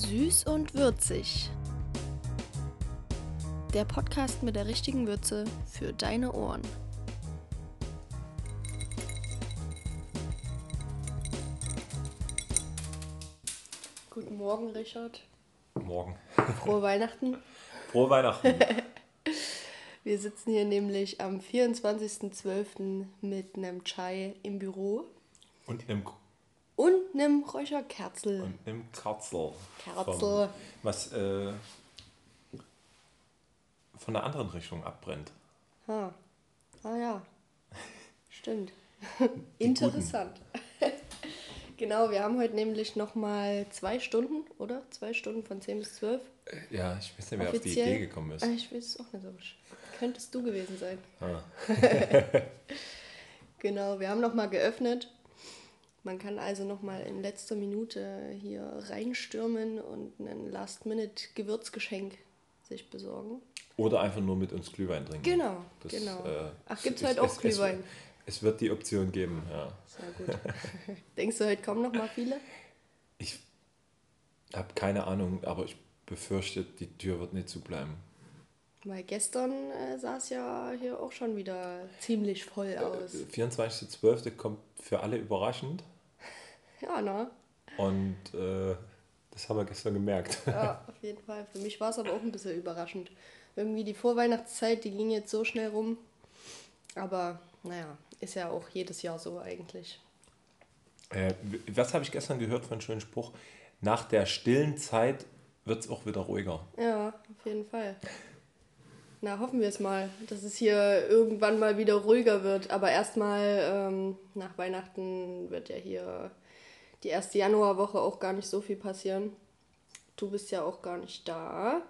Süß und würzig. Der Podcast mit der richtigen Würze für deine Ohren. Guten Morgen, Richard. Morgen. Frohe Weihnachten. Frohe Weihnachten. Wir sitzen hier nämlich am 24.12. mit einem Chai im Büro Und einem, und einem Räucherkerzel. und einem Kerzel. Kerzel. Vom, was äh, von der anderen Richtung abbrennt. Ah, ah ja, stimmt. Interessant. genau, wir haben heute nämlich nochmal zwei Stunden, oder? Zwei Stunden von 10 bis 12. Äh, Ja, ich weiß nicht, wer auf die Offiziell- Idee gekommen ist. Ah, Ich weiß es auch nicht so. Könntest du gewesen sein. Ah. Genau, wir haben nochmal geöffnet. Man kann also nochmal in letzter Minute hier reinstürmen und ein Last-Minute-Gewürzgeschenk sich besorgen. Oder einfach nur mit uns Glühwein trinken. Genau, Das, genau. äh, Ach, gibt's es- heute es- auch es- Glühwein? Es, wird die Option geben, ja. Sehr gut. Denkst du, heute kommen nochmal viele? Ich habe keine Ahnung, aber ich befürchte, die Tür wird nicht zubleiben. Weil gestern äh, sah es ja hier auch schon wieder ziemlich voll aus. 24.12. kommt für alle überraschend Ja, ne? und äh, das haben wir gestern gemerkt. Ja, auf jeden Fall. Für mich war es aber auch ein bisschen überraschend. Irgendwie die Vorweihnachtszeit, die ging jetzt so schnell rum. Aber naja, ist ja auch jedes Jahr so eigentlich. Äh, was habe ich gestern gehört von einem schönen Spruch? Nach der stillen Zeit wird es auch wieder ruhiger. Ja, auf jeden Fall. Na, hoffen wir es mal, dass es hier irgendwann mal wieder ruhiger wird. Aber erstmal ähm, nach Weihnachten wird ja hier die erste Januarwoche auch gar nicht so viel passieren. Du bist ja auch gar nicht da.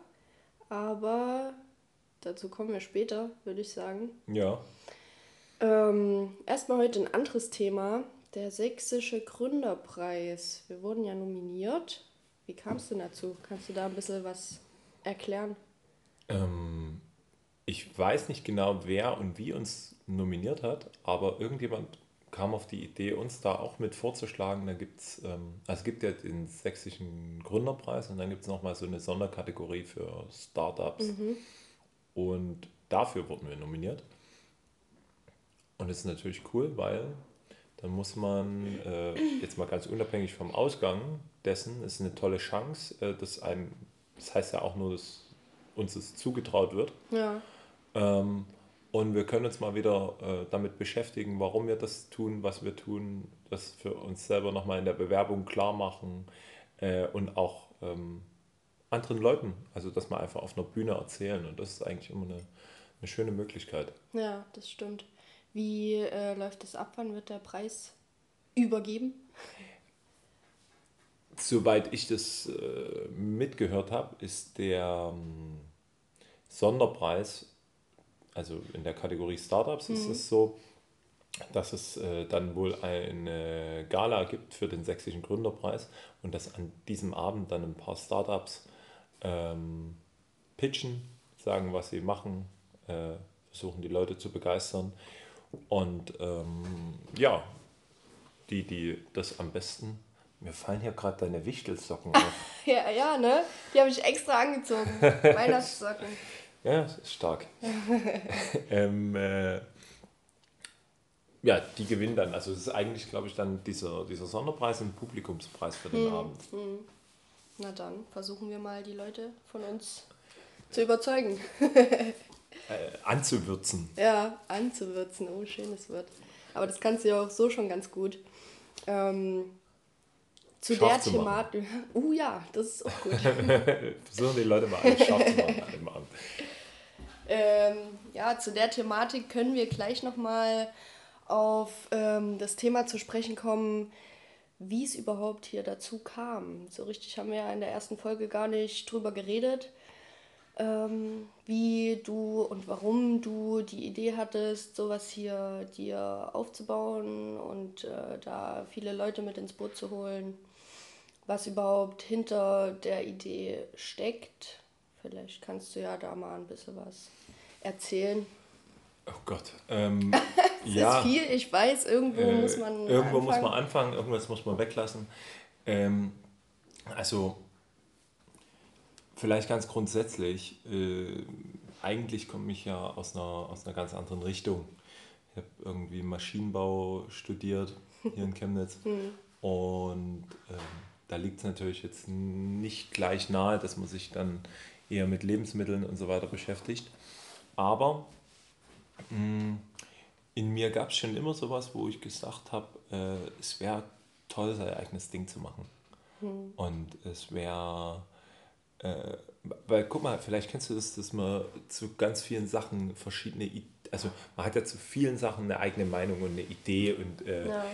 Aber dazu kommen wir später, würde ich sagen. Ja. Ähm, erstmal heute ein anderes Thema. Der Sächsische Gründerpreis. Wir wurden ja nominiert. Wie kam es denn dazu? Kannst du da ein bisschen was erklären? Ähm, ich weiß nicht genau, wer und wie uns nominiert hat, aber irgendjemand kam auf die Idee, uns da auch mit vorzuschlagen. Da gibt's, ähm, also es gibt ja den Sächsischen Gründerpreis und dann gibt es nochmal so eine Sonderkategorie für Startups. Und dafür wurden wir nominiert. Und das ist natürlich cool, weil dann muss man, äh, jetzt mal ganz unabhängig vom Ausgang dessen, ist eine tolle Chance, äh, dass einem, das heißt ja auch nur, dass uns es zugetraut wird. Ja. Ähm, und wir können uns mal wieder äh, damit beschäftigen, warum wir das tun, was wir tun, das für uns selber nochmal in der Bewerbung klar machen äh, und auch ähm, anderen Leuten, also das mal einfach auf einer Bühne erzählen. Und das ist eigentlich immer eine, eine schöne Möglichkeit. Ja, das stimmt. Wie äh, läuft das ab? Wann wird der Preis übergeben? Soweit ich das äh, mitgehört habe, ist der ähm, Sonderpreis, also in der Kategorie Startups ist es so, dass es äh, dann wohl eine Gala gibt für den Sächsischen Gründerpreis und dass an diesem Abend dann ein paar Startups ähm, pitchen, sagen, was sie machen, äh, versuchen die Leute zu begeistern. Und ähm, ja, die, die das am besten. Mir fallen hier gerade deine Wichtelsocken auf. Ja, ja, ne? Die habe ich extra angezogen. Weihnachtssocken. Ja, das ist stark. ähm, äh, ja, die gewinnen dann. Also es ist eigentlich, glaube ich, dann dieser, dieser Sonderpreis ein Publikumspreis für den Abend. Na dann, versuchen wir mal die Leute von uns zu überzeugen. Äh, anzuwürzen. Ja, anzuwürzen. Oh, schönes Wort. Aber das kannst du ja auch so schon ganz gut. Ähm, zu Scharf der zu. Thematik. Uh ja, das ist auch gut. Versuchen die Leute mal alles scharf zu machen an dem Abend. Ähm, ja, zu der Thematik können wir gleich nochmal auf ähm, das Thema zu sprechen kommen, wie es überhaupt hier dazu kam. So richtig haben wir ja in der ersten Folge gar nicht drüber geredet, ähm, wie du und warum du die Idee hattest, sowas hier dir aufzubauen und äh, da viele Leute mit ins Boot zu holen, was überhaupt hinter der Idee steckt. Vielleicht kannst du ja da mal ein bisschen was erzählen. Oh Gott. Ähm, Das ja, ist viel, ich weiß, irgendwo äh, muss man. irgendwo muss anfangen. man anfangen, irgendwas muss man weglassen. Ähm, also vielleicht ganz grundsätzlich, äh, eigentlich komme ich ja aus einer, aus einer ganz anderen Richtung. Ich habe irgendwie Maschinenbau studiert hier in Chemnitz mhm. und ähm, da liegt es natürlich jetzt nicht gleich nahe, dass man sich dann eher mit Lebensmitteln und so weiter beschäftigt. Aber mh, mm, in mir gab es schon immer sowas, wo ich gesagt habe, äh, es wäre toll, sein eigenes Ding zu machen. Mhm. Und es wäre, äh, weil guck mal, vielleicht kennst du das, dass man zu ganz vielen Sachen verschiedene, also man hat ja zu vielen Sachen eine eigene Meinung und eine Idee und äh, ja. Äh,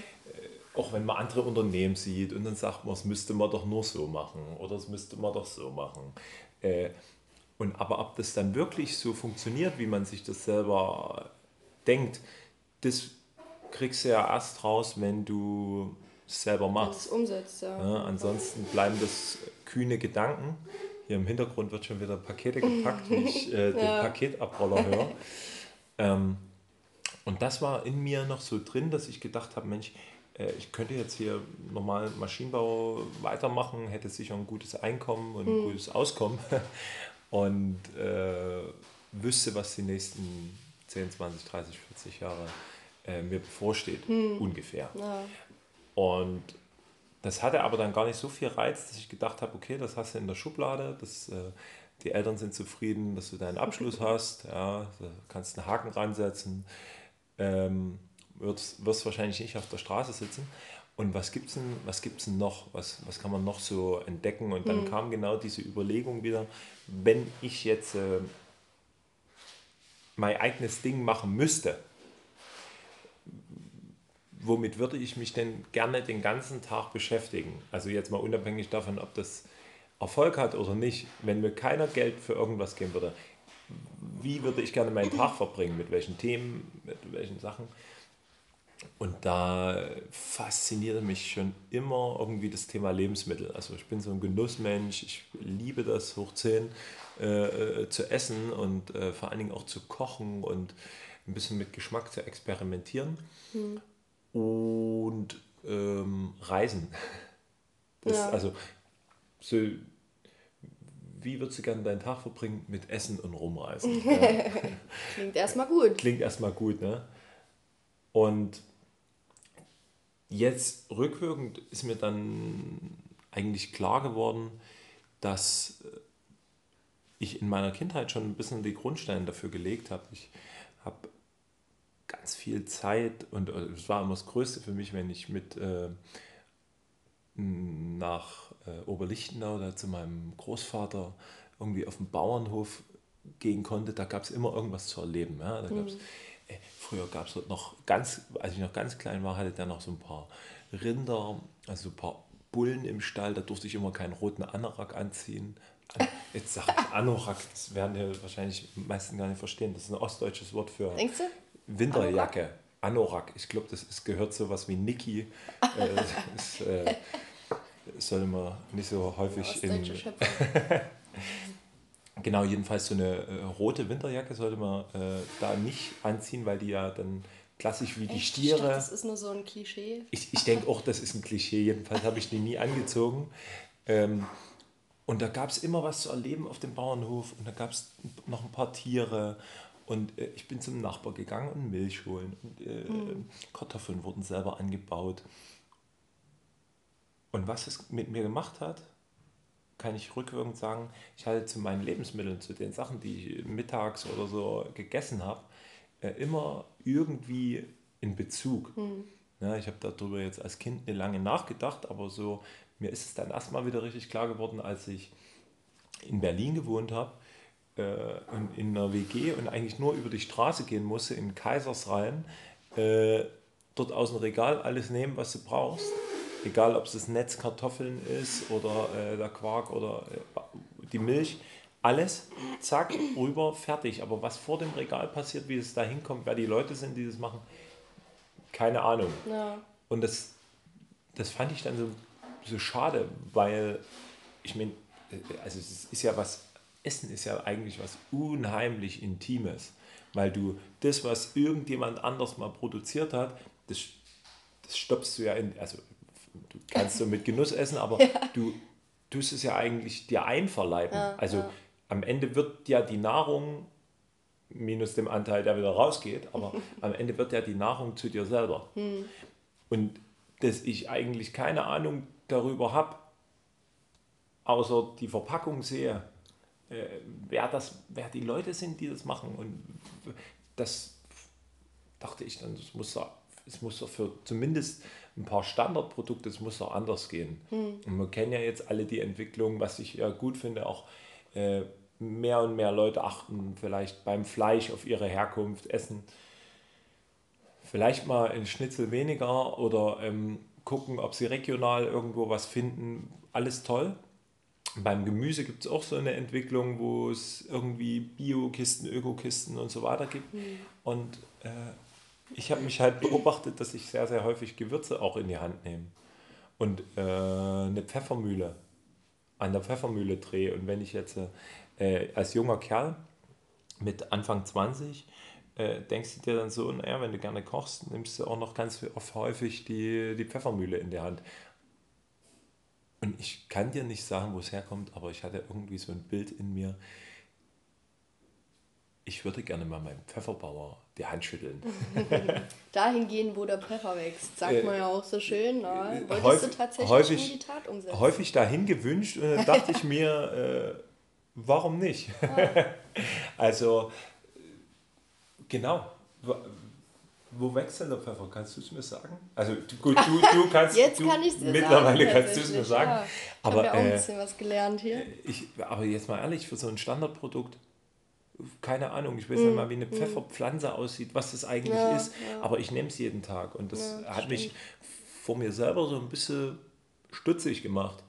auch wenn man andere Unternehmen sieht und dann sagt man, es müsste man doch nur so machen oder es müsste man doch so machen. Und aber ob das dann wirklich so funktioniert, wie man sich das selber denkt, das kriegst du ja erst raus, wenn du es selber machst. Das umsetzt, ja. ja. Ansonsten bleiben das kühne Gedanken. Hier im Hintergrund wird schon wieder Pakete gepackt, wie ich äh, den ja. Paketabroller höre. ähm, und das war in mir noch so drin, dass ich gedacht habe, Mensch, äh, ich könnte jetzt hier normal Maschinenbau weitermachen, hätte sicher ein gutes Einkommen und ein mhm. gutes Auskommen und äh, wüsste, was die nächsten 10, 20, 30, 40 Jahre äh, mir bevorsteht, mhm. ungefähr. Ja. Und das hatte aber dann gar nicht so viel Reiz, dass ich gedacht habe, okay, das hast du in der Schublade, das, äh, die Eltern sind zufrieden, dass du deinen Abschluss hast, ja, da kannst einen Haken ransetzen, ähm, wirst, wirst wahrscheinlich nicht auf der Straße sitzen. Und was gibt es denn, was gibt's denn noch? Was, was kann man noch so entdecken? Und dann mhm. kam genau diese Überlegung wieder, wenn ich jetzt äh, mein eigenes Ding machen müsste, womit würde ich mich denn gerne den ganzen Tag beschäftigen? Also jetzt mal unabhängig davon, ob das Erfolg hat oder nicht, wenn mir keiner Geld für irgendwas geben würde, wie würde ich gerne meinen Tag verbringen? Mit welchen Themen, mit welchen Sachen? Und da faszinierte mich schon immer irgendwie das Thema Lebensmittel. Also ich bin so ein Genussmensch, ich liebe das hoch 10 äh, äh, zu essen und äh, vor allen Dingen auch zu kochen und ein bisschen mit Geschmack zu experimentieren. Hm und ähm, Reisen. Das, ja. Also, so, wie würdest du gerne deinen Tag verbringen mit Essen und Rumreisen? ja. Klingt erstmal gut. Klingt erstmal gut, ne? Und jetzt rückwirkend ist mir dann eigentlich klar geworden, dass ich in meiner Kindheit schon ein bisschen die Grundsteine dafür gelegt habe. Ich habe ganz viel Zeit und äh, es war immer das Größte für mich, wenn ich mit äh, nach äh, Oberlichtenau da zu meinem Großvater irgendwie auf dem Bauernhof gehen konnte. Da gab es immer irgendwas zu erleben. Ja? Da mhm. äh, früher gab es noch ganz, als ich noch ganz klein war, hatte der noch so ein paar Rinder, also ein paar Bullen im Stall. Da durfte ich immer keinen roten Anorak anziehen. Jetzt sage ich Anorak, das werden wir wahrscheinlich die meisten gar nicht verstehen. Das ist ein ostdeutsches Wort für. Winterjacke. Anorak. Ich glaube, das ist, gehört so was wie Niki. äh, das äh, sollte man nicht so häufig in. genau, jedenfalls so eine äh, rote Winterjacke sollte man äh, da nicht anziehen, weil die ja dann klassisch wie Echt? die Stiere. Dachte, das ist nur so ein Klischee. Ich, ich denke auch, das ist ein Klischee. Jedenfalls habe ich die nie angezogen. Ähm, und da gab es immer was zu erleben auf dem Bauernhof und da gab es noch ein paar Tiere und äh, ich bin zum Nachbar gegangen und Milch holen. Und, äh, mhm. Kartoffeln wurden selber angebaut. Und was es mit mir gemacht hat, kann ich rückwirkend sagen, ich hatte zu meinen Lebensmitteln, zu den Sachen, die ich mittags oder so gegessen habe, äh, immer irgendwie in Bezug. Mhm. Ja, ich habe darüber jetzt als Kind eine lange nachgedacht, aber so mir ist es dann erstmal wieder richtig klar geworden, als ich in Berlin gewohnt habe äh, in einer WG und eigentlich nur über die Straße gehen musste, in Kaisersrhein, äh, dort aus dem Regal alles nehmen, was du brauchst. Egal, ob es das Netz Kartoffeln ist oder äh, der Quark oder äh, die Milch. Alles, zack, rüber, fertig. Aber was vor dem Regal passiert, wie es da hinkommt, wer die Leute sind, die das machen, keine Ahnung. Ja. Und das, das fand ich dann so, so schade, weil ich meine, äh, also es ist ja was Essen ist ja eigentlich was unheimlich Intimes, weil du das, was irgendjemand anders mal produziert hat, das, das stoppst du ja in, also du kannst so mit Genuss essen, aber ja. du tust es ja eigentlich dir einverleiben. Ja, also ja. am Ende wird ja die Nahrung, minus dem Anteil, der wieder rausgeht, aber am Ende wird ja die Nahrung zu dir selber. Und dass ich eigentlich keine Ahnung darüber habe, außer die Verpackung sehe, äh, wer, das, wer die Leute sind, die das machen. Und das dachte ich dann, es muss, es muss doch für zumindest ein paar Standardprodukte, es muss doch anders gehen. Und wir kennen ja jetzt alle die Entwicklung, was ich ja gut finde, auch äh, mehr und mehr Leute achten vielleicht beim Fleisch auf ihre Herkunft, essen vielleicht mal ein Schnitzel weniger oder ähm, gucken, ob sie regional irgendwo was finden. Alles toll. Beim Gemüse gibt es auch so eine Entwicklung, wo es irgendwie Bio-Kisten, Öko-Kisten und so weiter gibt. Und äh, ich habe mich halt beobachtet, dass ich sehr, sehr häufig Gewürze auch in die Hand nehme. Und äh, eine Pfeffermühle an der Pfeffermühle drehe. Und wenn ich jetzt äh, als junger Kerl mit Anfang 20 äh, denkst du dir dann so, naja, wenn du gerne kochst, nimmst du auch noch ganz oft häufig die, die Pfeffermühle in die Hand. Und ich kann dir nicht sagen, wo es herkommt, aber ich hatte irgendwie so ein Bild in mir. Ich würde gerne mal meinem Pfefferbauer die Hand schütteln. Dahin gehen, wo der Pfeffer wächst, sagt Äh, man ja auch so schön. Na, äh, wolltest häufig- du tatsächlich häufig- in die Tat umsetzen? häufig dahin gewünscht und dann dachte ich mir, äh, warum nicht? also, äh, genau. Wo- wächst denn der Pfeffer? Kannst du es mir sagen? Also, gut, du, du kannst Jetzt du, kann ich es dir Mittlerweile sagen, kannst du es mir sagen. Ja. Ich Aber, habe ja auch ein äh, bisschen was gelernt hier. Ich, aber jetzt mal ehrlich, für so ein Standardprodukt, keine Ahnung, ich weiß nicht mal, wie eine Pfefferpflanze aussieht, was das eigentlich Ja, ist, ja. aber ich nehme es jeden Tag und das Ja, hat mich vor mir selber so ein bisschen stutzig gemacht.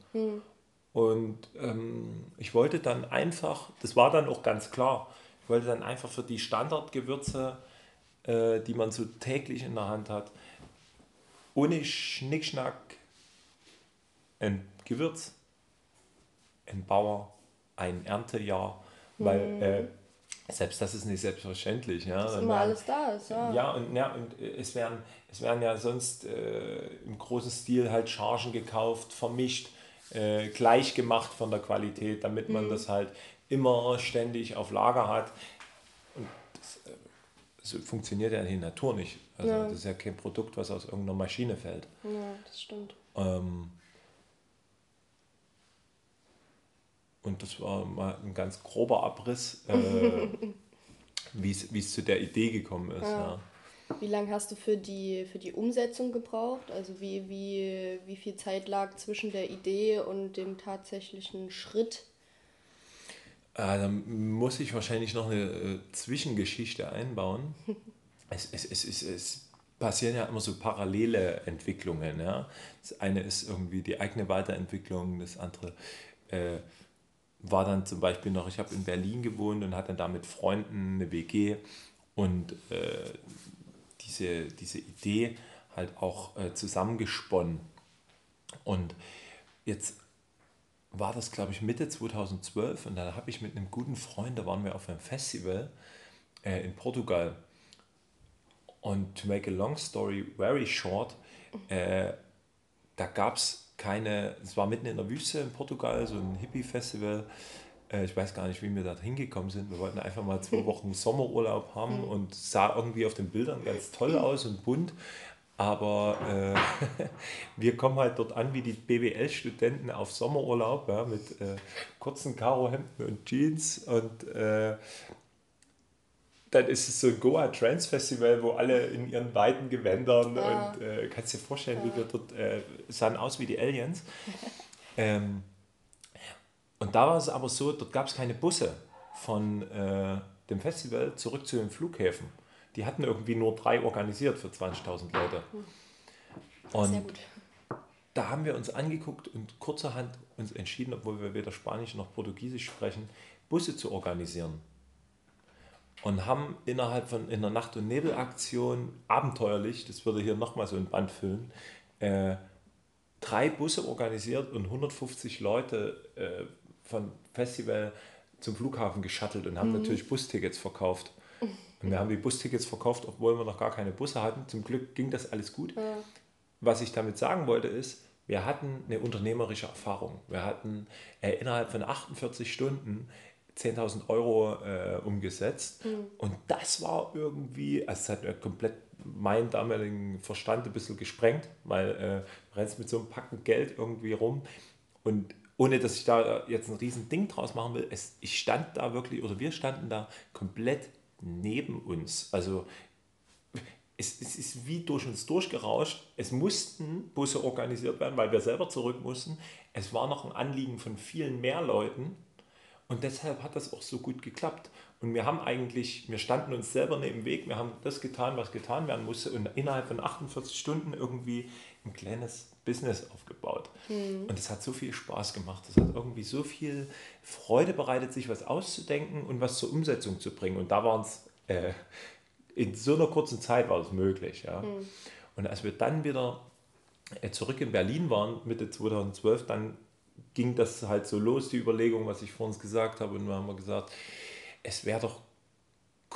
Und ähm, ich wollte dann einfach, das war dann auch ganz klar, ich wollte dann einfach für die Standardgewürze, äh, die man so täglich in der Hand hat, ohne Schnickschnack ein Gewürz, ein Bauer, ein Erntejahr, weil äh, selbst das ist nicht selbstverständlich. Ja, Dass Dann immer alles da ist, ja. ja, und, ja, und äh, es werden, es werden ja sonst äh, im großen Stil halt Chargen gekauft, vermischt, äh, gleich gemacht von der Qualität, damit man das halt immer ständig auf Lager hat. Und das, äh, so funktioniert ja in der Natur nicht. Also Ja. das ist ja kein Produkt, was aus irgendeiner Maschine fällt. Ja, das stimmt. Ähm, und das war mal ein ganz grober Abriss, äh, wie es zu der Idee gekommen ist. Ja. Wie lange hast du für die, für die Umsetzung gebraucht? Also wie, wie, wie viel Zeit lag zwischen der Idee und dem tatsächlichen Schritt? Äh, dann muss ich wahrscheinlich noch eine äh, Zwischengeschichte einbauen. es, es, es, es, es passieren ja immer so parallele Entwicklungen. Ja? Das eine ist irgendwie die eigene Weiterentwicklung, das andere äh, war dann zum Beispiel noch, ich habe in Berlin gewohnt und hatte da mit Freunden eine WG und äh, diese, diese Idee halt auch äh, zusammengesponnen. Und jetzt war das, glaube ich, Mitte 2012 und da habe ich mit einem guten Freund, da waren wir auf einem Festival äh, in Portugal. Und to make a long story very short, äh, da gab es keine, es war mitten in der Wüste in Portugal, so ein Hippie-Festival. Äh, ich weiß gar nicht, wie wir da hingekommen sind. Wir wollten einfach mal zwei Wochen Sommerurlaub haben und es sah irgendwie auf den Bildern ganz toll aus und bunt. Aber äh, wir kommen halt dort an wie die BWL-Studenten auf Sommerurlaub ja, mit äh, kurzen Karohemden und Jeans und äh, dann ist es so ein Goa Trance Festival, wo alle in ihren weiten Gewändern Ja. und äh, kannst dir vorstellen, wie wir dort äh, sahen aus wie die Aliens. ähm, und da war es aber so, dort gab es keine Busse von äh, dem Festival zurück zu den Flughäfen. Die hatten irgendwie nur drei organisiert für 20.000 Leute. Sehr Und gut. da haben wir uns angeguckt und kurzerhand uns entschieden, obwohl wir weder Spanisch noch Portugiesisch sprechen, Busse zu organisieren. Und haben innerhalb von in der Nacht- und Nebelaktion abenteuerlich, das würde hier nochmal so ein Band füllen, äh, drei Busse organisiert und 150 Leute äh, von Festival zum Flughafen geschattelt und haben natürlich Bustickets verkauft. Und wir haben die Bustickets verkauft, obwohl wir noch gar keine Busse hatten. Zum Glück ging das alles gut. Was ich damit sagen wollte ist, wir hatten eine unternehmerische Erfahrung. Wir hatten äh, innerhalb von 48 Stunden 10.000 Euro äh, umgesetzt. Mhm. Und das war irgendwie, also es hat mir komplett meinen damaligen Verstand ein bisschen gesprengt, weil äh, rennst mit so einem Packen Geld irgendwie rum. Und ohne dass ich da jetzt ein riesen Ding draus machen will, es, ich stand da wirklich, oder wir standen da komplett neben uns. Also es, es ist wie durch uns durchgerauscht. Es mussten Busse organisiert werden, weil wir selber zurück mussten. Es war noch ein Anliegen von vielen mehr Leuten. Und deshalb hat das auch so gut geklappt. Und wir haben eigentlich, wir standen uns selber neben dem Weg, wir haben das getan, was getan werden musste und innerhalb von 48 Stunden irgendwie ein kleines Business aufgebaut. Mhm. Und es hat so viel Spaß gemacht. Es hat irgendwie so viel Freude bereitet, sich was auszudenken und was zur Umsetzung zu bringen. Und da waren es, äh, in so einer kurzen Zeit war es möglich. Ja. Mhm. Und als wir dann wieder äh, zurück in Berlin waren, Mitte 2012, dann ging das halt so los, die Überlegung, was ich vor uns gesagt habe. Und wir haben gesagt, es wäre doch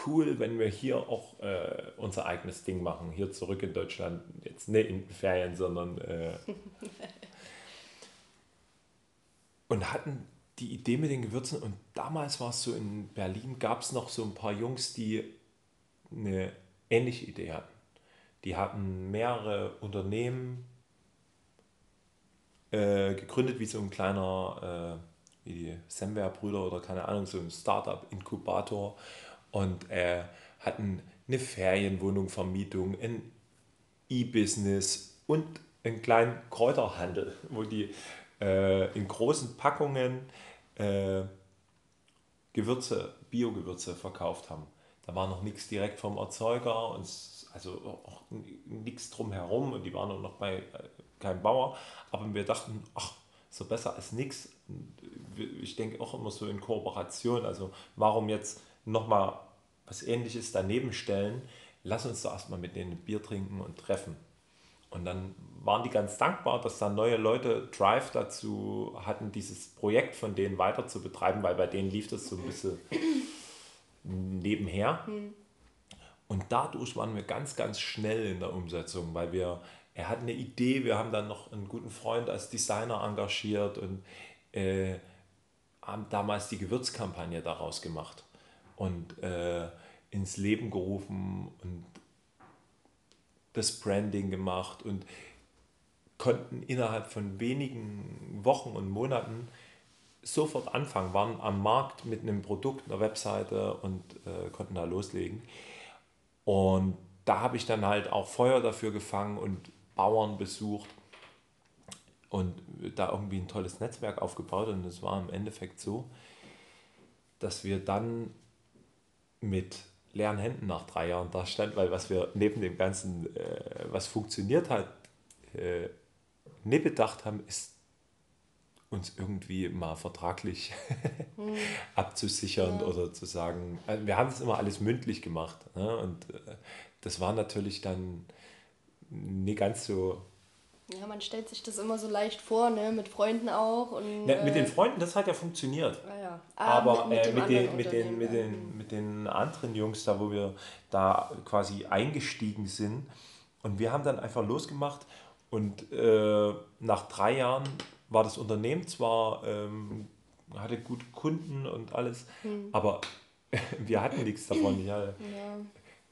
cool, wenn wir hier auch äh, unser eigenes Ding machen, hier zurück in Deutschland, jetzt nicht in Ferien, sondern äh, und hatten die Idee mit den Gewürzen und damals war es so in Berlin, gab es noch so ein paar Jungs, die eine ähnliche Idee hatten. Die hatten mehrere Unternehmen äh, gegründet, wie so ein kleiner, äh, wie die Semwer-Brüder oder keine Ahnung, so ein Startup-Inkubator und äh, hatten eine Ferienwohnung, Vermietung, ein E-Business und einen kleinen Kräuterhandel, wo die äh, in großen Packungen äh, Gewürze, Biogewürze verkauft haben. Da war noch nichts direkt vom Erzeuger und also auch nichts drumherum und die waren auch noch bei keinem Bauer. Aber wir dachten, ach, so besser als nichts. Ich denke auch immer so in Kooperation. Also warum jetzt nochmal was ähnliches daneben stellen, lass uns doch erstmal mit denen Bier trinken und treffen. Und dann waren die ganz dankbar, dass da neue Leute Drive dazu hatten, dieses Projekt von denen weiter zu betreiben, weil bei denen lief das so ein bisschen nebenher. Hm. Und dadurch waren wir ganz, ganz schnell in der Umsetzung, weil wir, er hat eine Idee, wir haben dann noch einen guten Freund als Designer engagiert und äh, haben damals die Gewürzkampagne daraus gemacht und äh, ins Leben gerufen und das Branding gemacht und konnten innerhalb von wenigen Wochen und Monaten sofort anfangen, waren am Markt mit einem Produkt, einer Webseite und äh, konnten da loslegen. Und da habe ich dann halt auch Feuer dafür gefangen und Bauern besucht und da irgendwie ein tolles Netzwerk aufgebaut. Und es war im Endeffekt so, dass wir dann mit leeren Händen nach drei Jahren da stand, weil was wir neben dem Ganzen, äh, was funktioniert hat, äh, nicht bedacht haben, ist uns irgendwie mal vertraglich hm. abzusichern ja. oder zu sagen, also wir haben das immer alles mündlich gemacht ne? und äh, das war natürlich dann nicht ganz so ja, man stellt sich das immer so leicht vor, ne? mit Freunden auch. Und, ja, mit den äh, Freunden, das hat ja funktioniert. Ah, ja. Ah, Aber mit, mit, äh, mit, den, mit, den, mit, den, mit den anderen Jungs da, wo wir da quasi eingestiegen sind. Und wir haben dann einfach losgemacht. Und äh, nach drei Jahren war das Unternehmen zwar, ähm, hatte gute Kunden und alles, hm. aber wir hatten nichts davon. Ja. ja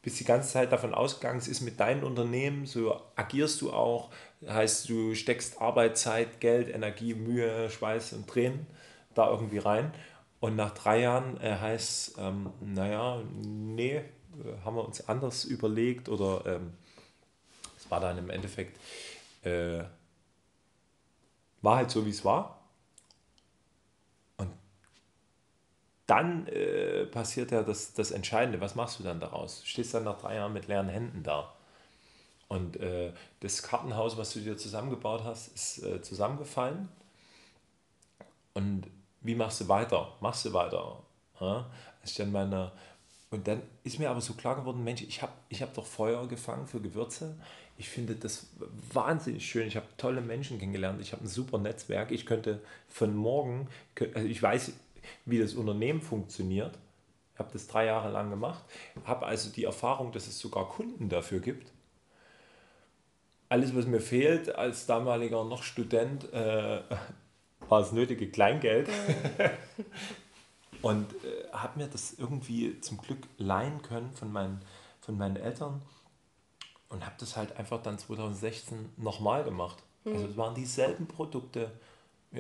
bist die ganze Zeit davon ausgegangen, es ist mit deinem Unternehmen, so agierst du auch, heißt du steckst Arbeit, Zeit, Geld, Energie, Mühe, Schweiß und Tränen da irgendwie rein. Und nach drei Jahren äh, heißt ähm, naja, nee, äh, haben wir uns anders überlegt oder ähm, es war dann im Endeffekt, äh, war halt so, wie es war. Dann äh, passiert ja das, das Entscheidende. Was machst du dann daraus? Stehst dann nach drei Jahren mit leeren Händen da. Und äh, das Kartenhaus, was du dir zusammengebaut hast, ist äh, zusammengefallen. Und wie machst du weiter? Machst du weiter? Ja? Als dann meine, und dann ist mir aber so klar geworden, Mensch, ich habe ich hab doch Feuer gefangen für Gewürze. Ich finde das wahnsinnig schön. Ich habe tolle Menschen kennengelernt. Ich habe ein super Netzwerk. Ich könnte von morgen, also ich weiß, wie das Unternehmen funktioniert. Ich habe das drei Jahre lang gemacht, habe also die Erfahrung, dass es sogar Kunden dafür gibt. alles, was mir fehlt als damaliger noch Student, äh, war das nötige Kleingeld. und äh, habe mir das irgendwie zum Glück leihen können von meinen, von meinen Eltern und habe das halt einfach dann 2016 nochmal gemacht. Mhm. Also es waren dieselben Produkte,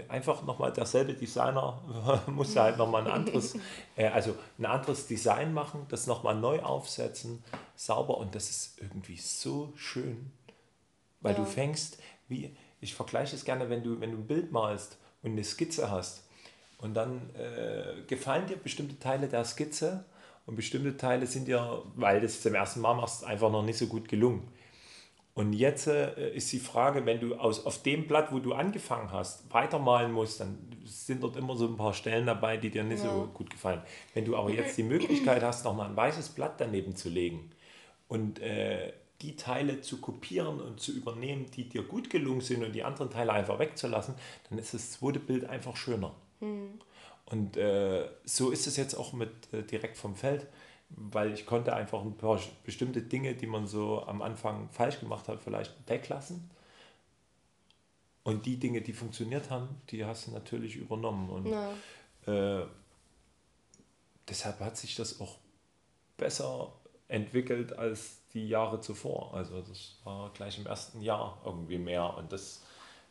einfach nochmal derselbe Designer musste halt nochmal ein anderes, äh, also ein anderes Design machen, das nochmal neu aufsetzen, sauber und das ist irgendwie so schön, weil ja. du fängst, wie, ich vergleiche es gerne, wenn du, wenn du ein Bild malst und eine Skizze hast und dann äh, gefallen dir bestimmte Teile der Skizze und bestimmte Teile sind dir, weil du es zum ersten Mal machst, einfach noch nicht so gut gelungen. Und jetzt äh, ist die Frage, wenn du aus, auf dem Blatt, wo du angefangen hast, weitermalen musst, dann sind dort immer so ein paar Stellen dabei, die dir nicht ja. so gut gefallen. Wenn du aber jetzt die Möglichkeit hast, nochmal ein weißes Blatt daneben zu legen und äh, die Teile zu kopieren und zu übernehmen, die dir gut gelungen sind und die anderen Teile einfach wegzulassen, dann ist das zweite Bild einfach schöner. Mhm. Und äh, so ist es jetzt auch mit äh, direkt vom Feld, weil ich konnte einfach ein paar bestimmte Dinge, die man so am Anfang falsch gemacht hat, vielleicht weglassen. Und die Dinge, die funktioniert haben, die hast du natürlich übernommen. Und ja. äh, deshalb hat sich das auch besser entwickelt als die Jahre zuvor. Also das war gleich im ersten Jahr irgendwie mehr und das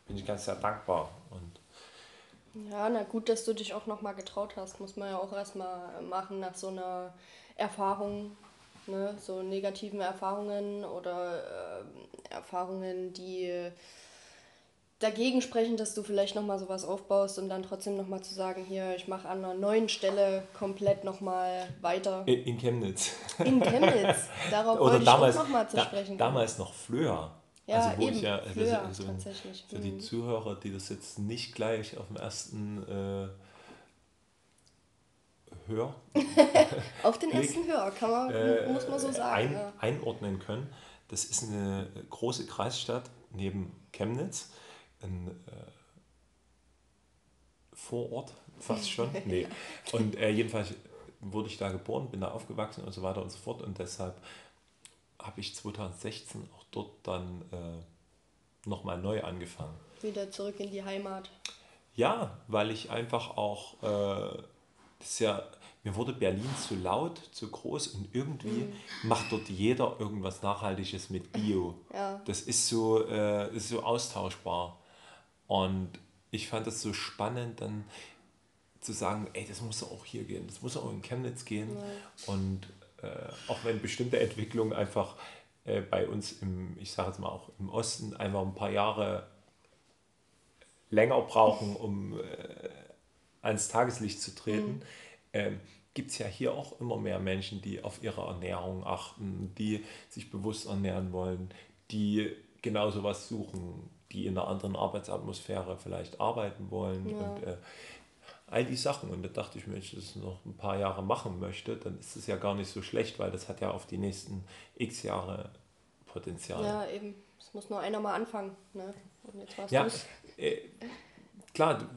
bin ich ganz sehr dankbar. Und ja, na gut, dass du dich auch nochmal getraut hast, muss man ja auch erstmal machen nach so einer Erfahrung, ne? so negativen Erfahrungen oder äh, Erfahrungen, die dagegen sprechen, dass du vielleicht nochmal sowas aufbaust und dann trotzdem nochmal zu sagen, hier, ich mache an einer neuen Stelle komplett nochmal weiter. In, Chemnitz. In Chemnitz. Darauf Oder wollte damals, ich auch nochmal zu da, sprechen kommen. Damals noch Flöher. Ja, also wo eben, ich ja, Flöher, also, tatsächlich. Für die mhm. Zuhörer, die das jetzt nicht gleich auf dem ersten äh, Hör... auf den ersten Hör, kann man, äh, muss man so sagen. Ein, ja. Einordnen können. Das ist eine große Kreisstadt neben Chemnitz ein äh, Vorort, fast schon. nee. Und äh, jedenfalls wurde ich da geboren, bin da aufgewachsen und so weiter und so fort. Und deshalb habe ich 2016 auch dort dann äh, nochmal neu angefangen. Wieder zurück in die Heimat. Ja, weil ich einfach auch, äh, das ist ja, mir wurde Berlin zu laut, zu groß und irgendwie mhm. macht dort jeder irgendwas Nachhaltiges mit Bio. Ja. Das ist so, äh, ist so austauschbar. Und ich fand es so spannend, dann zu sagen, ey, das muss auch hier gehen, das muss auch in Chemnitz gehen. Ja. Und äh, auch wenn bestimmte Entwicklungen einfach äh, bei uns im, ich sage jetzt mal auch im Osten, einfach ein paar Jahre länger brauchen, um äh, ans Tageslicht zu treten, mhm. Ähm, gibt es ja hier auch immer mehr Menschen, die auf ihre Ernährung achten, die sich bewusst ernähren wollen, die genau sowas suchen die in einer anderen Arbeitsatmosphäre vielleicht arbeiten wollen ja. und äh, all die Sachen. Und da dachte ich mir, wenn ich das noch ein paar Jahre machen möchte, dann ist es ja gar nicht so schlecht, weil das hat ja auf die nächsten x Jahre Potenzial. Ja, eben. Es muss nur einer mal anfangen. Ne? Und jetzt war's ja, äh, klar,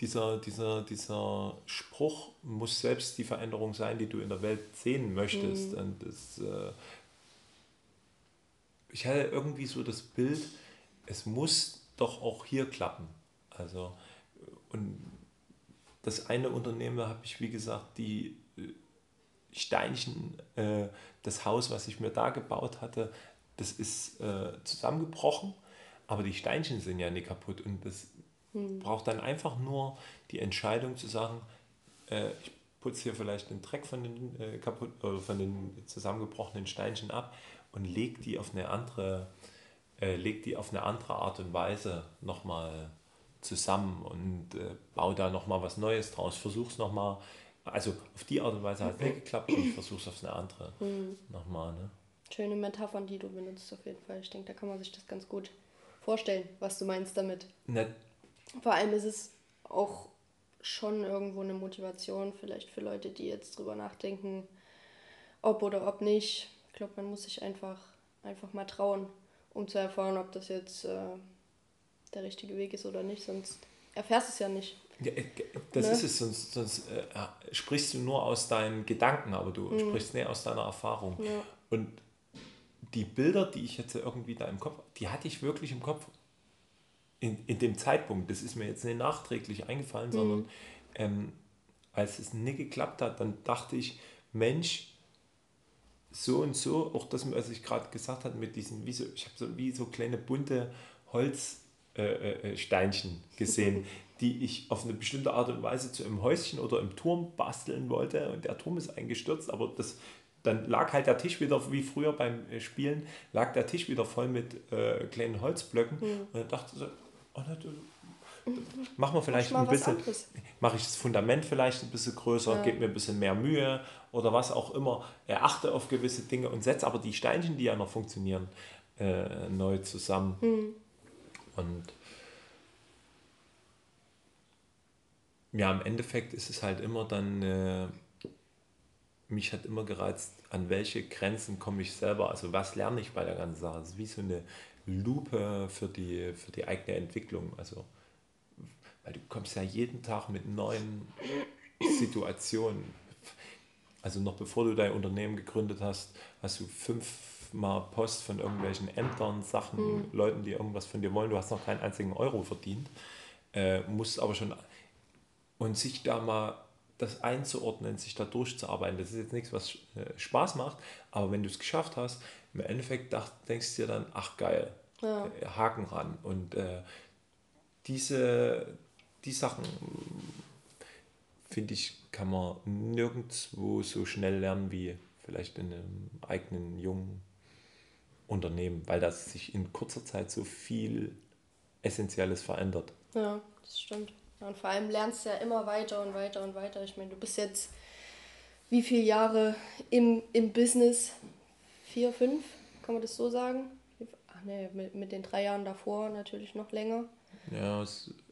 dieser, dieser, dieser Spruch muss selbst die Veränderung sein, die du in der Welt sehen möchtest. Mhm. Und das, äh, ich hatte irgendwie so das Bild, es muss doch auch hier klappen. Also, und das eine Unternehmen habe ich, wie gesagt, die äh, Steinchen, äh, das Haus, was ich mir da gebaut hatte, das ist äh, zusammengebrochen, aber die Steinchen sind ja nicht kaputt und das hm. braucht dann einfach nur die Entscheidung zu sagen, äh, ich putze hier vielleicht den Dreck von den, äh, kaputt, äh, von den zusammengebrochenen Steinchen ab und lege die auf eine andere äh, leg die auf eine andere Art und Weise nochmal zusammen und äh, baue da nochmal was Neues draus. Versuch's nochmal, also auf die Art und Weise hat es nicht geklappt und ich versuch's auf eine andere mhm. nochmal. Ne? Schöne Metaphern, die du benutzt auf jeden Fall. Ich denke, da kann man sich das ganz gut vorstellen, was du meinst damit. Ne. Vor allem ist es auch schon irgendwo eine Motivation, vielleicht für Leute, die jetzt drüber nachdenken, ob oder ob nicht. Ich glaube, man muss sich einfach, einfach mal trauen um zu erfahren, ob das jetzt äh, der richtige Weg ist oder nicht. Sonst erfährst du es ja nicht. Äh, das ne? ist es, sonst, sonst äh, sprichst du nur aus deinen Gedanken, aber du mhm. sprichst nicht aus deiner Erfahrung. Ja. Und die Bilder, die ich jetzt irgendwie da im Kopf, die hatte ich wirklich im Kopf in, in dem Zeitpunkt. Das ist mir jetzt nicht nachträglich eingefallen, mhm. sondern ähm, als es nicht geklappt hat, dann dachte ich, Mensch, so und so, auch das, was ich gerade gesagt habe, mit diesen, wie so, ich habe so wie so kleine bunte Holzsteinchen äh, äh, gesehen, die ich auf eine bestimmte Art und Weise zu einem Häuschen oder im Turm basteln wollte und der Turm ist eingestürzt, aber das dann lag halt der Tisch wieder, wie früher beim äh, Spielen, lag der Tisch wieder voll mit äh, kleinen Holzblöcken. Mhm. Und dann dachte ich so, oh, machen wir vielleicht ein bisschen, mache ich das Fundament vielleicht ein bisschen größer, ja. gebe mir ein bisschen mehr Mühe oder was auch immer. Er achte auf gewisse Dinge und setze aber die Steinchen, die ja noch funktionieren, äh, neu zusammen. Mhm. Und ja, im Endeffekt ist es halt immer dann, äh, mich hat immer gereizt, an welche Grenzen komme ich selber, also was lerne ich bei der ganzen Sache. Es ist wie so eine Lupe für die, für die eigene Entwicklung. Also, weil du kommst ja jeden Tag mit neuen Situationen. Also noch bevor du dein Unternehmen gegründet hast, hast du fünfmal Post von irgendwelchen Ämtern, Sachen, mhm. Leuten, die irgendwas von dir wollen. Du hast noch keinen einzigen Euro verdient, äh, musst aber schon und sich da mal das einzuordnen, sich da durchzuarbeiten. Das ist jetzt nichts, was äh, Spaß macht, aber wenn du es geschafft hast, im Endeffekt denkst du dir dann, ach geil, ja. Äh, Haken ran. Und äh, diese die Sachen, finde ich, kann man nirgendwo so schnell lernen wie vielleicht in einem eigenen jungen Unternehmen, weil das sich in kurzer Zeit so viel Essentielles verändert. Ja, das stimmt. Und vor allem lernst du ja immer weiter und weiter und weiter. Ich meine, du bist jetzt wie viele Jahre im, im Business? Vier, fünf? Kann man das so sagen? Ach nee, mit, mit den drei Jahren davor natürlich noch länger. Ja,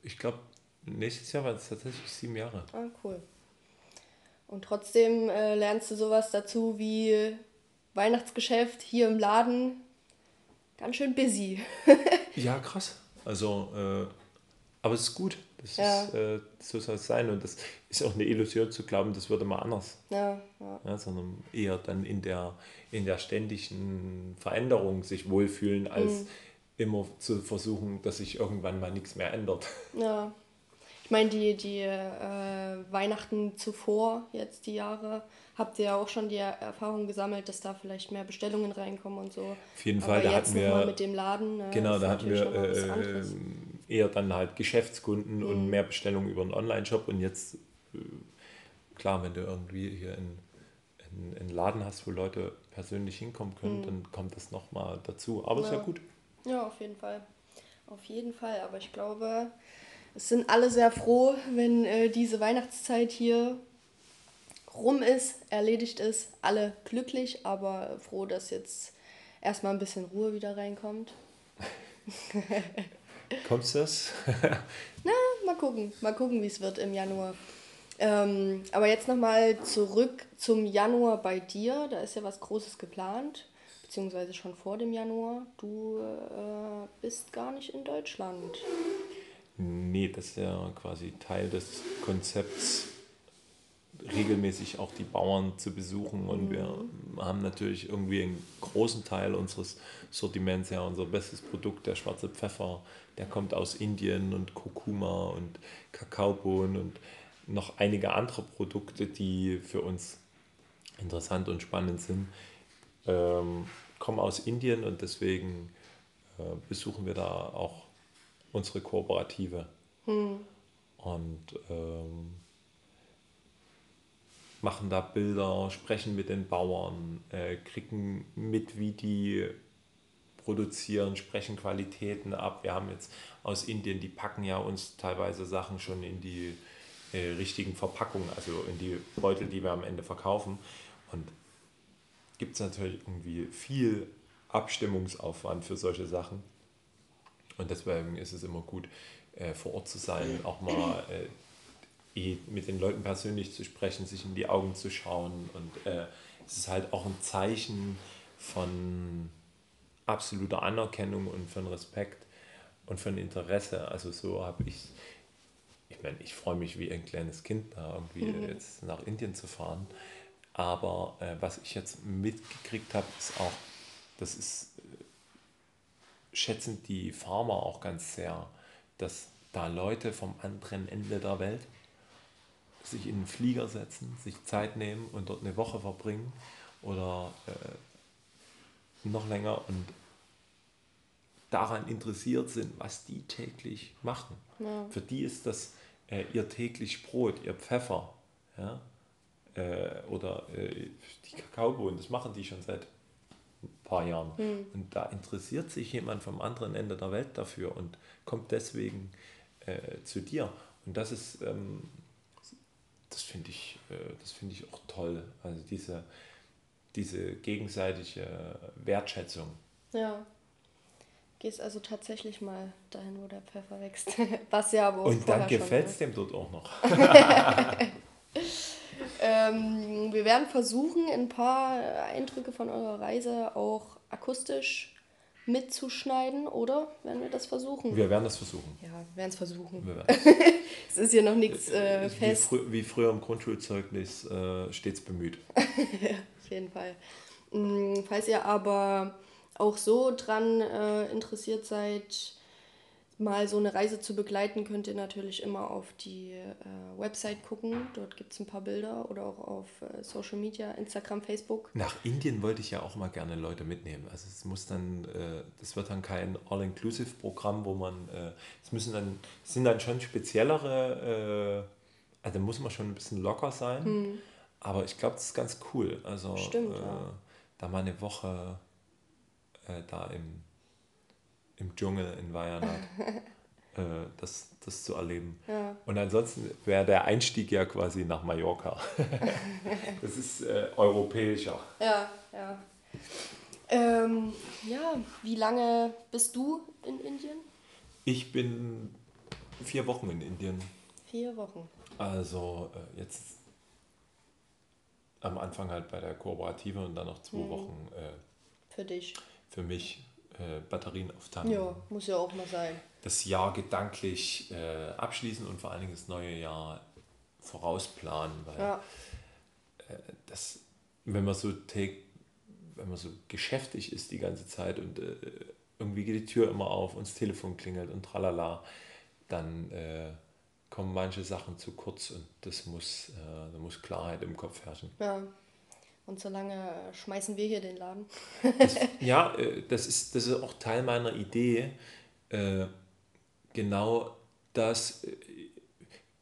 ich glaube, nächstes Jahr waren es tatsächlich sieben Jahre. Ah, cool. Und trotzdem äh, lernst du sowas dazu wie Weihnachtsgeschäft hier im Laden. Ganz schön busy. ja, krass. Also, äh, aber es ist gut. Das ja. ist, äh, so soll es sein. Und das ist auch eine Illusion zu glauben, das würde mal anders. Ja, ja. ja sondern eher dann in der, in der ständigen Veränderung sich wohlfühlen, als mhm. immer zu versuchen, dass sich irgendwann mal nichts mehr ändert. Ja. Ich meine, die, die äh, Weihnachten zuvor, jetzt die Jahre, habt ihr ja auch schon die Erfahrung gesammelt, dass da vielleicht mehr Bestellungen reinkommen und so. Auf jeden Fall, Aber da hatten wir. mit dem Laden. Ne, genau, da hatten wir äh, eher dann halt Geschäftskunden mhm. und mehr Bestellungen über einen Online-Shop und jetzt, äh, klar, wenn du irgendwie hier in, in, in Laden hast, wo Leute persönlich hinkommen können, mhm. dann kommt das nochmal dazu. Aber ja. ist ja gut. Ja, auf jeden Fall. Auf jeden Fall. Aber ich glaube, es sind alle sehr froh, wenn äh, diese Weihnachtszeit hier rum ist, erledigt ist. Alle glücklich, aber froh, dass jetzt erstmal ein bisschen Ruhe wieder reinkommt. Kommt das? Na, mal gucken. Mal gucken, wie es wird im Januar. Ähm, aber jetzt nochmal zurück zum Januar bei dir. Da ist ja was Großes geplant, beziehungsweise schon vor dem Januar. Du äh, bist gar nicht in Deutschland. Nee, das ist ja quasi Teil des Konzepts, regelmäßig auch die Bauern zu besuchen. Und mhm. wir haben natürlich irgendwie einen großen Teil unseres Sortiments, ja, unser bestes Produkt, der schwarze Pfeffer, der kommt aus Indien und Kurkuma und Kakaobohnen und noch einige andere Produkte, die für uns interessant und spannend sind, ähm, kommen aus Indien und deswegen äh, besuchen wir da auch unsere Kooperative. Hm. Und ähm, machen da Bilder, sprechen mit den Bauern, äh, kriegen mit, wie die produzieren, sprechen Qualitäten ab. Wir haben jetzt aus Indien, die packen ja uns teilweise Sachen schon in die äh, richtigen Verpackungen, also in die Beutel, die wir am Ende verkaufen. Und gibt es natürlich irgendwie viel Abstimmungsaufwand für solche Sachen. Und deswegen ist es immer gut, äh, vor Ort zu sein, auch mal äh, eh mit den Leuten persönlich zu sprechen, sich in die Augen zu schauen. Und äh, es ist halt auch ein Zeichen von absoluter Anerkennung und von Respekt und von Interesse. Also so habe ich, ich meine, ich freue mich wie ein kleines Kind, da irgendwie mhm. jetzt nach Indien zu fahren. Aber äh, was ich jetzt mitgekriegt habe, ist auch, das ist, äh, schätzen die Farmer auch ganz sehr, dass da Leute vom anderen Ende der Welt sich in einen Flieger setzen, sich Zeit nehmen und dort eine Woche verbringen oder äh, noch länger und daran interessiert sind, was die täglich machen. Ja. Für die ist das äh, ihr täglich Brot, ihr Pfeffer ja? Äh, oder äh, die Kakaobohnen, das machen die schon seit ein paar Jahren. Mhm. Und da interessiert sich jemand vom anderen Ende der Welt dafür und kommt deswegen äh, zu dir. Und das ist, ähm, das finde ich, äh, das finde ich auch toll. Also diese, diese gegenseitige Wertschätzung. Ja. Gehst also tatsächlich mal dahin, wo der Pfeffer wächst. Was ja aber auch Und dann gefällt es dem dort auch noch. ähm, wir werden versuchen, ein paar Eindrücke von eurer Reise auch akustisch mitzuschneiden, oder? Werden wir das versuchen? Wir werden das versuchen. Ja, wir werden es versuchen. es ist hier noch nichts äh, fest. Wie, frü wie, früher im Grundschulzeugnis äh, stets bemüht. Auf jeden Fall. Mm, falls ihr aber auch so dran äh, interessiert seid, mal so eine Reise zu begleiten, könnt ihr natürlich immer auf die äh, Website gucken. Dort gibt es ein paar Bilder oder auch auf äh, Social Media, Instagram, Facebook. Nach Indien wollte ich ja auch mal gerne Leute mitnehmen. Also es muss dann, äh, das wird dann kein All-Inclusive-Programm, wo man, äh, es müssen dann, sind dann schon speziellere, äh, also muss man schon ein bisschen locker sein. Hm. Aber ich glaube, das ist ganz cool. Also Stimmt, äh, ja. da mal eine Woche da im im Dschungel in Wayanad äh, das, das zu erleben. Ja. Und ansonsten wäre der Einstieg ja quasi nach Mallorca. das ist äh, europäischer. Ja, ja. Ähm, ja, wie lange bist du in Indien? Ich bin vier Wochen in Indien. Vier Wochen. Also äh, jetzt am Anfang halt bei der Kooperative und dann noch zwei hm. Wochen äh, für dich. Für mich äh, Batterien auftanken. Ja, muss ja auch mal sein. Das Jahr gedanklich äh, abschließen und vor allen Dingen das neue Jahr vorausplanen, weil ja. äh, das, wenn man so take, wenn man so geschäftig ist die ganze Zeit und äh, irgendwie geht die Tür immer auf und das Telefon klingelt und tralala, dann äh, kommen manche Sachen zu kurz und das muss, äh, da muss Klarheit im Kopf herrschen. Ja. Und solange schmeißen wir hier den Laden. das, ja, äh, das ist, das ist auch Teil meiner Idee. Äh, genau das, äh,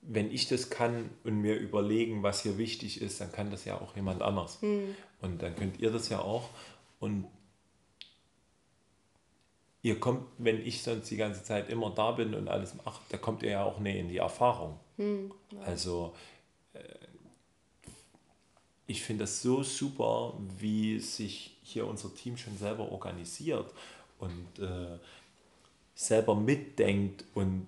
wenn ich das kann und mir überlegen, was hier wichtig ist, dann kann das ja auch jemand anders. Hm. Und dann könnt ihr das ja auch. Und ihr kommt, wenn ich sonst die ganze Zeit immer da bin und alles mache, da kommt ihr ja auch näher in die Erfahrung. Hm, ja. Also ich finde das so super, wie sich hier unser Team schon selber organisiert und äh, selber mitdenkt und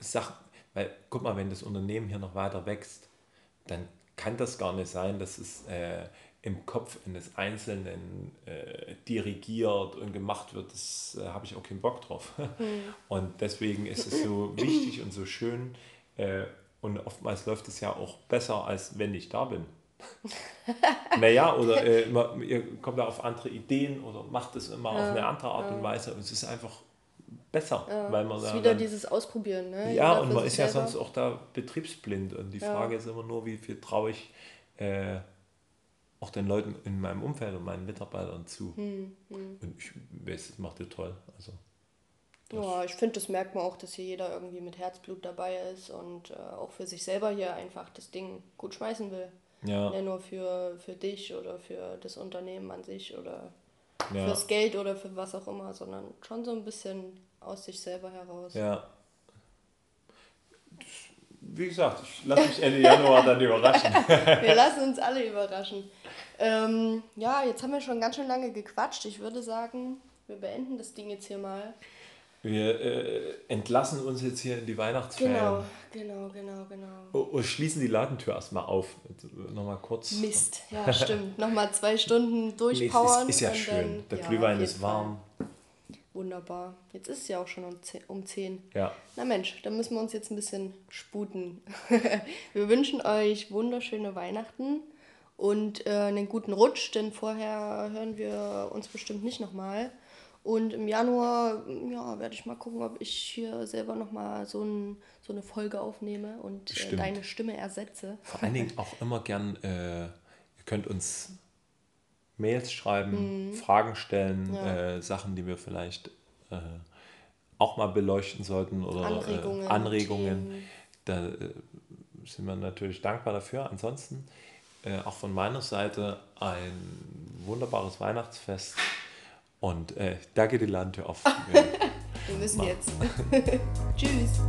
sagt, weil guck mal, wenn das Unternehmen hier noch weiter wächst, dann kann das gar nicht sein, dass es äh, im Kopf eines Einzelnen äh, dirigiert und gemacht wird. Das äh, habe ich auch keinen Bock drauf. Mhm. Und deswegen ist es so wichtig und so schön. Äh, und oftmals läuft es ja auch besser, als wenn ich da bin. naja, oder äh, immer, ihr kommt da auf andere Ideen oder macht es immer ja, auf eine andere Art ja. und Weise und es ist einfach besser, ja, weil man da. ist wieder dann, dieses Ausprobieren, ne? Ja, und man ist ja sonst auch da betriebsblind und die Frage ist immer nur, wie viel traue ich äh, auch den Leuten in meinem Umfeld und meinen Mitarbeitern zu. Hm, hm. Und ich weiß, das macht ihr toll. Also, ja, ich finde, das merkt man auch, dass hier jeder irgendwie mit Herzblut dabei ist und äh, auch für sich selber hier einfach das Ding gut schmeißen will. Ja. Nicht nur für, für dich oder für das Unternehmen an sich oder ja. fürs Geld oder für was auch immer, sondern schon so ein bisschen aus sich selber heraus. Ja. Wie gesagt, ich lasse mich Ende Januar dann überraschen. wir lassen uns alle überraschen. Ähm, ja, jetzt haben wir schon ganz schön lange gequatscht. Ich würde sagen, wir beenden das Ding jetzt hier mal. Wir äh, entlassen uns jetzt hier in die Weihnachtsferien. Genau, genau, genau, genau. Und oh, oh, schließen die Ladentür erstmal auf. Nochmal kurz. Mist, ja, stimmt. Nochmal zwei Stunden durchpowern. Nee, ist, ist ja schön. Dann, Der ja, Glühwein ist warm. Fall. Wunderbar. Jetzt ist es ja auch schon um 10. Ja. Na Mensch, dann müssen wir uns jetzt ein bisschen sputen. wir wünschen euch wunderschöne Weihnachten und äh, einen guten Rutsch, denn vorher hören wir uns bestimmt nicht nochmal. Und im Januar ja, werde ich mal gucken, ob ich hier selber nochmal so, ein, so eine Folge aufnehme und äh, deine Stimme ersetze. Vor allen Dingen auch immer gern, äh, ihr könnt uns Mails schreiben, mhm. Fragen stellen, ja. äh, Sachen, die wir vielleicht äh, auch mal beleuchten sollten oder Anregungen. Äh, Anregungen. Da äh, sind wir natürlich dankbar dafür. Ansonsten auch von meiner Seite ein wunderbares Weihnachtsfest und äh, da geht die Landtür auf. Wir müssen jetzt. Tschüss.